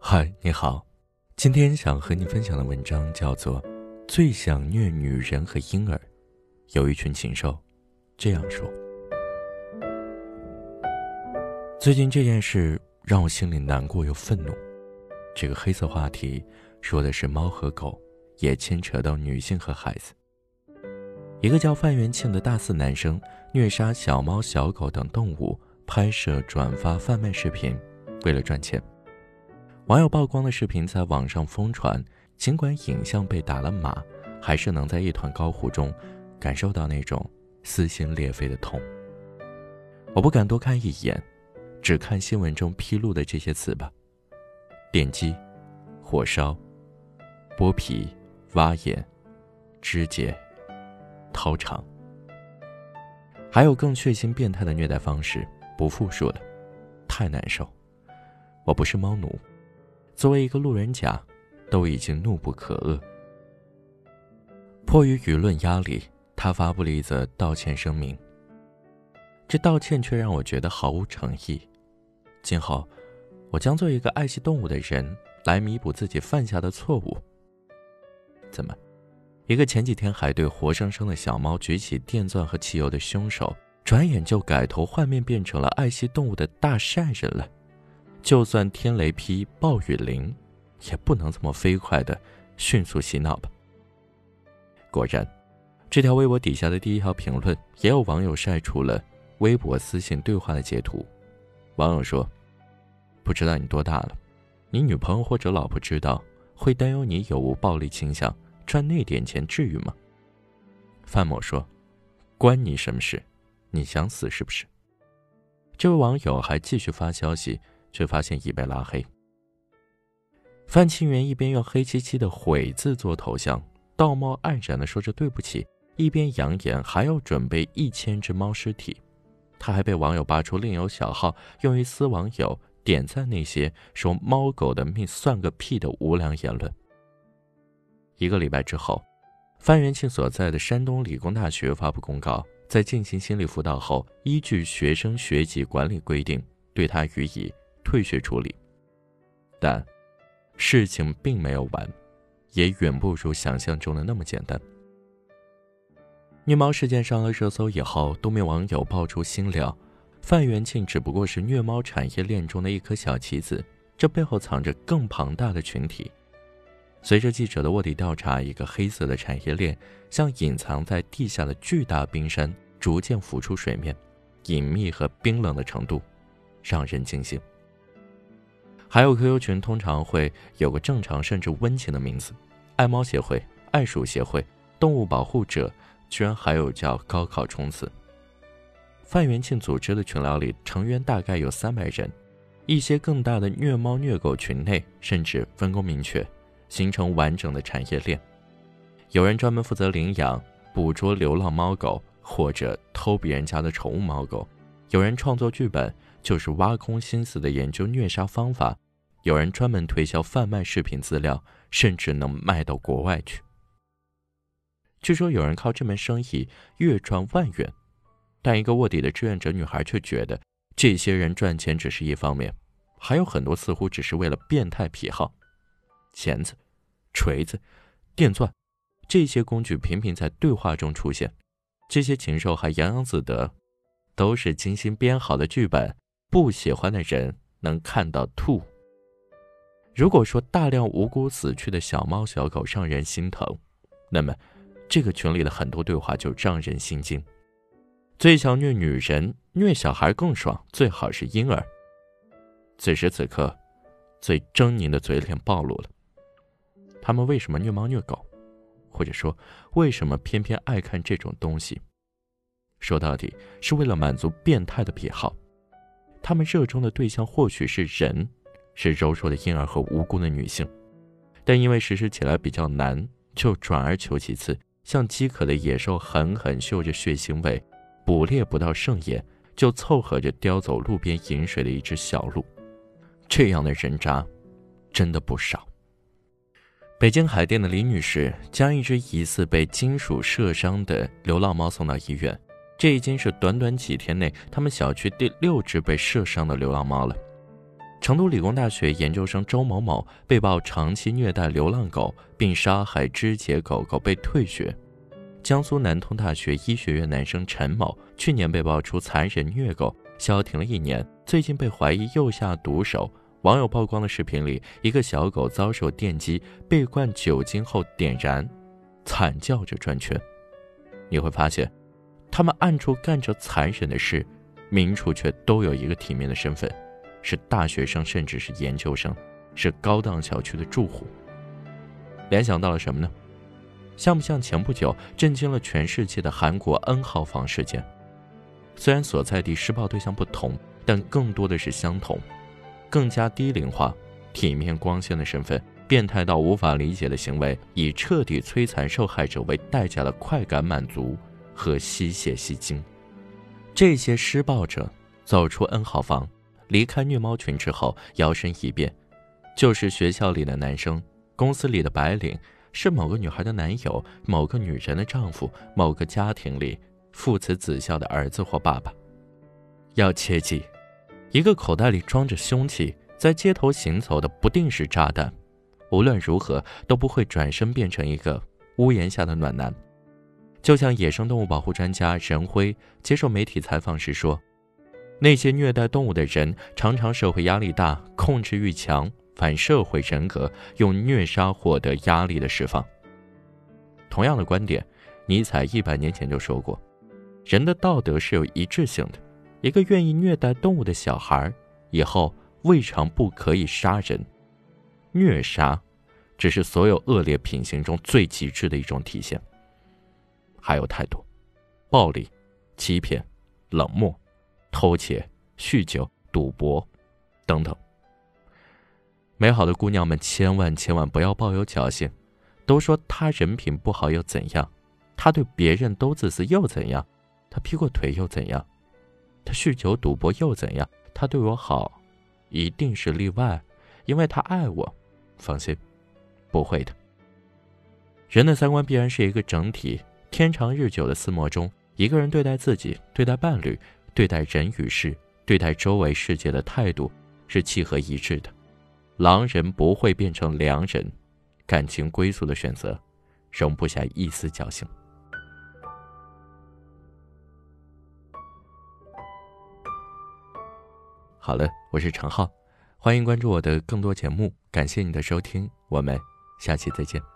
嗨，你好，今天想和你分享的文章叫做《最想虐女人和婴儿》，有一群禽兽这样说。最近这件事让我心里难过又愤怒。这个黑色话题说的是猫和狗，也牵扯到女性和孩子。一个叫范元庆的大四男生虐杀小猫、小狗等动物，拍摄、转发、贩卖视频，为了赚钱。网友曝光的视频在网上疯传，尽管影像被打了码，还是能在一团高糊中感受到那种撕心裂肺的痛。我不敢多看一眼。只看新闻中披露的这些词吧：电击、火烧、剥皮、挖眼、肢解、掏肠，还有更血腥变态的虐待方式，不复述了，太难受。我不是猫奴，作为一个路人甲，都已经怒不可遏。迫于舆论压力，他发布了一则道歉声明。这道歉却让我觉得毫无诚意。今后，我将做一个爱惜动物的人，来弥补自己犯下的错误。怎么，一个前几天还对活生生的小猫举起电钻和汽油的凶手，转眼就改头换面变成了爱惜动物的大善人了？就算天雷劈，暴雨淋，也不能这么飞快的迅速洗脑吧？果然，这条微博底下的第一条评论，也有网友晒出了微博私信对话的截图。网友说：“不知道你多大了，你女朋友或者老婆知道会担忧你有无暴力倾向，赚那点钱至于吗？”范某说：“关你什么事？你想死是不是？”这位网友还继续发消息，却发现已被拉黑。范清源一边用黑漆漆的“悔”字做头像，道貌岸然的说着对不起，一边扬言还要准备一千只猫尸体。他还被网友扒出另有小号，用于撕网友点赞那些说猫狗的命算个屁的无良言论。一个礼拜之后，范元庆所在的山东理工大学发布公告，在进行心理辅导后，依据学生学籍管理规定，对他予以退学处理。但，事情并没有完，也远不如想象中的那么简单。虐猫事件上了热搜以后，多名网友爆出新料：范元庆只不过是虐猫产业链中的一颗小棋子，这背后藏着更庞大的群体。随着记者的卧底调查，一个黑色的产业链像隐藏在地下的巨大冰山，逐渐浮出水面，隐秘和冰冷的程度让人惊心。还有 QQ 群通常会有个正常甚至温情的名字：爱猫协会、爱鼠协会、动物保护者。居然还有叫高考冲刺。范元庆组织的群聊里，成员大概有三百人。一些更大的虐猫虐狗群内，甚至分工明确，形成完整的产业链。有人专门负责领养、捕捉流浪猫狗，或者偷别人家的宠物猫狗；有人创作剧本，就是挖空心思的研究虐杀方法；有人专门推销贩卖视频资料，甚至能卖到国外去。据说有人靠这门生意月赚万元，但一个卧底的志愿者女孩却觉得，这些人赚钱只是一方面，还有很多似乎只是为了变态癖好。钳子、锤子、电钻，这些工具频频在对话中出现，这些禽兽还洋洋自得，都是精心编好的剧本，不喜欢的人能看到吐。如果说大量无辜死去的小猫小狗让人心疼，那么。这个群里的很多对话就让人心惊。最想虐女人、虐小孩更爽，最好是婴儿。此时此刻，最狰狞的嘴脸暴露了。他们为什么虐猫虐狗？或者说，为什么偏偏爱看这种东西？说到底，是为了满足变态的癖好。他们热衷的对象或许是人，是柔弱的婴儿和无辜的女性，但因为实施起来比较难，就转而求其次。像饥渴的野兽，狠狠嗅着血腥味，捕猎不到盛宴，就凑合着叼走路边饮水的一只小鹿。这样的人渣，真的不少。北京海淀的李女士将一只疑似被金属射伤的流浪猫送到医院，这已经是短短几天内他们小区第六只被射伤的流浪猫了。成都理工大学研究生周某某被曝长期虐待流浪狗并杀害肢解狗狗被退学。江苏南通大学医学院男生陈某去年被爆出残忍虐狗，消停了一年，最近被怀疑又下毒手。网友曝光的视频里，一个小狗遭受电击，被灌酒精后点燃，惨叫着转圈。你会发现。他们暗处干着残忍的事，明处却都有一个体面的身份，是大学生，甚至是研究生，是高档小区的住户。联想到了什么呢？像不像前不久震惊了全世界的韩国 N 号房事件？虽然所在地施暴对象不同，但更多的是相同，更加低龄化、体面光鲜的身份，变态到无法理解的行为，以彻底摧残受害者为代价的快感满足。和吸血吸精，这些施暴者走出 N 号房，离开虐猫群之后，摇身一变，就是学校里的男生，公司里的白领，是某个女孩的男友，某个女人的丈夫，某个家庭里父慈子孝的儿子或爸爸。要切记，一个口袋里装着凶器，在街头行走的不定时炸弹，无论如何都不会转身变成一个屋檐下的暖男。就像野生动物保护专家任辉接受媒体采访时说：“那些虐待动物的人常常社会压力大，控制欲强，反社会人格，用虐杀获得压力的释放。”同样的观点，尼采一百年前就说过：“人的道德是有一致性的，一个愿意虐待动物的小孩，以后未尝不可以杀人。虐杀，只是所有恶劣品行中最极致的一种体现。”还有太多，暴力、欺骗、冷漠、偷窃、酗酒、赌博，等等。美好的姑娘们，千万千万不要抱有侥幸。都说他人品不好又怎样？他对别人都自私又怎样？他劈过腿又怎样？他酗酒赌博又怎样？他对我好，一定是例外，因为他爱我。放心，不会的。人的三观必然是一个整体。天长日久的厮磨中，一个人对待自己、对待伴侣、对待人与事、对待周围世界的态度是契合一致的。狼人不会变成良人，感情归宿的选择，容不下一丝侥幸。好了，我是陈浩，欢迎关注我的更多节目，感谢你的收听，我们下期再见。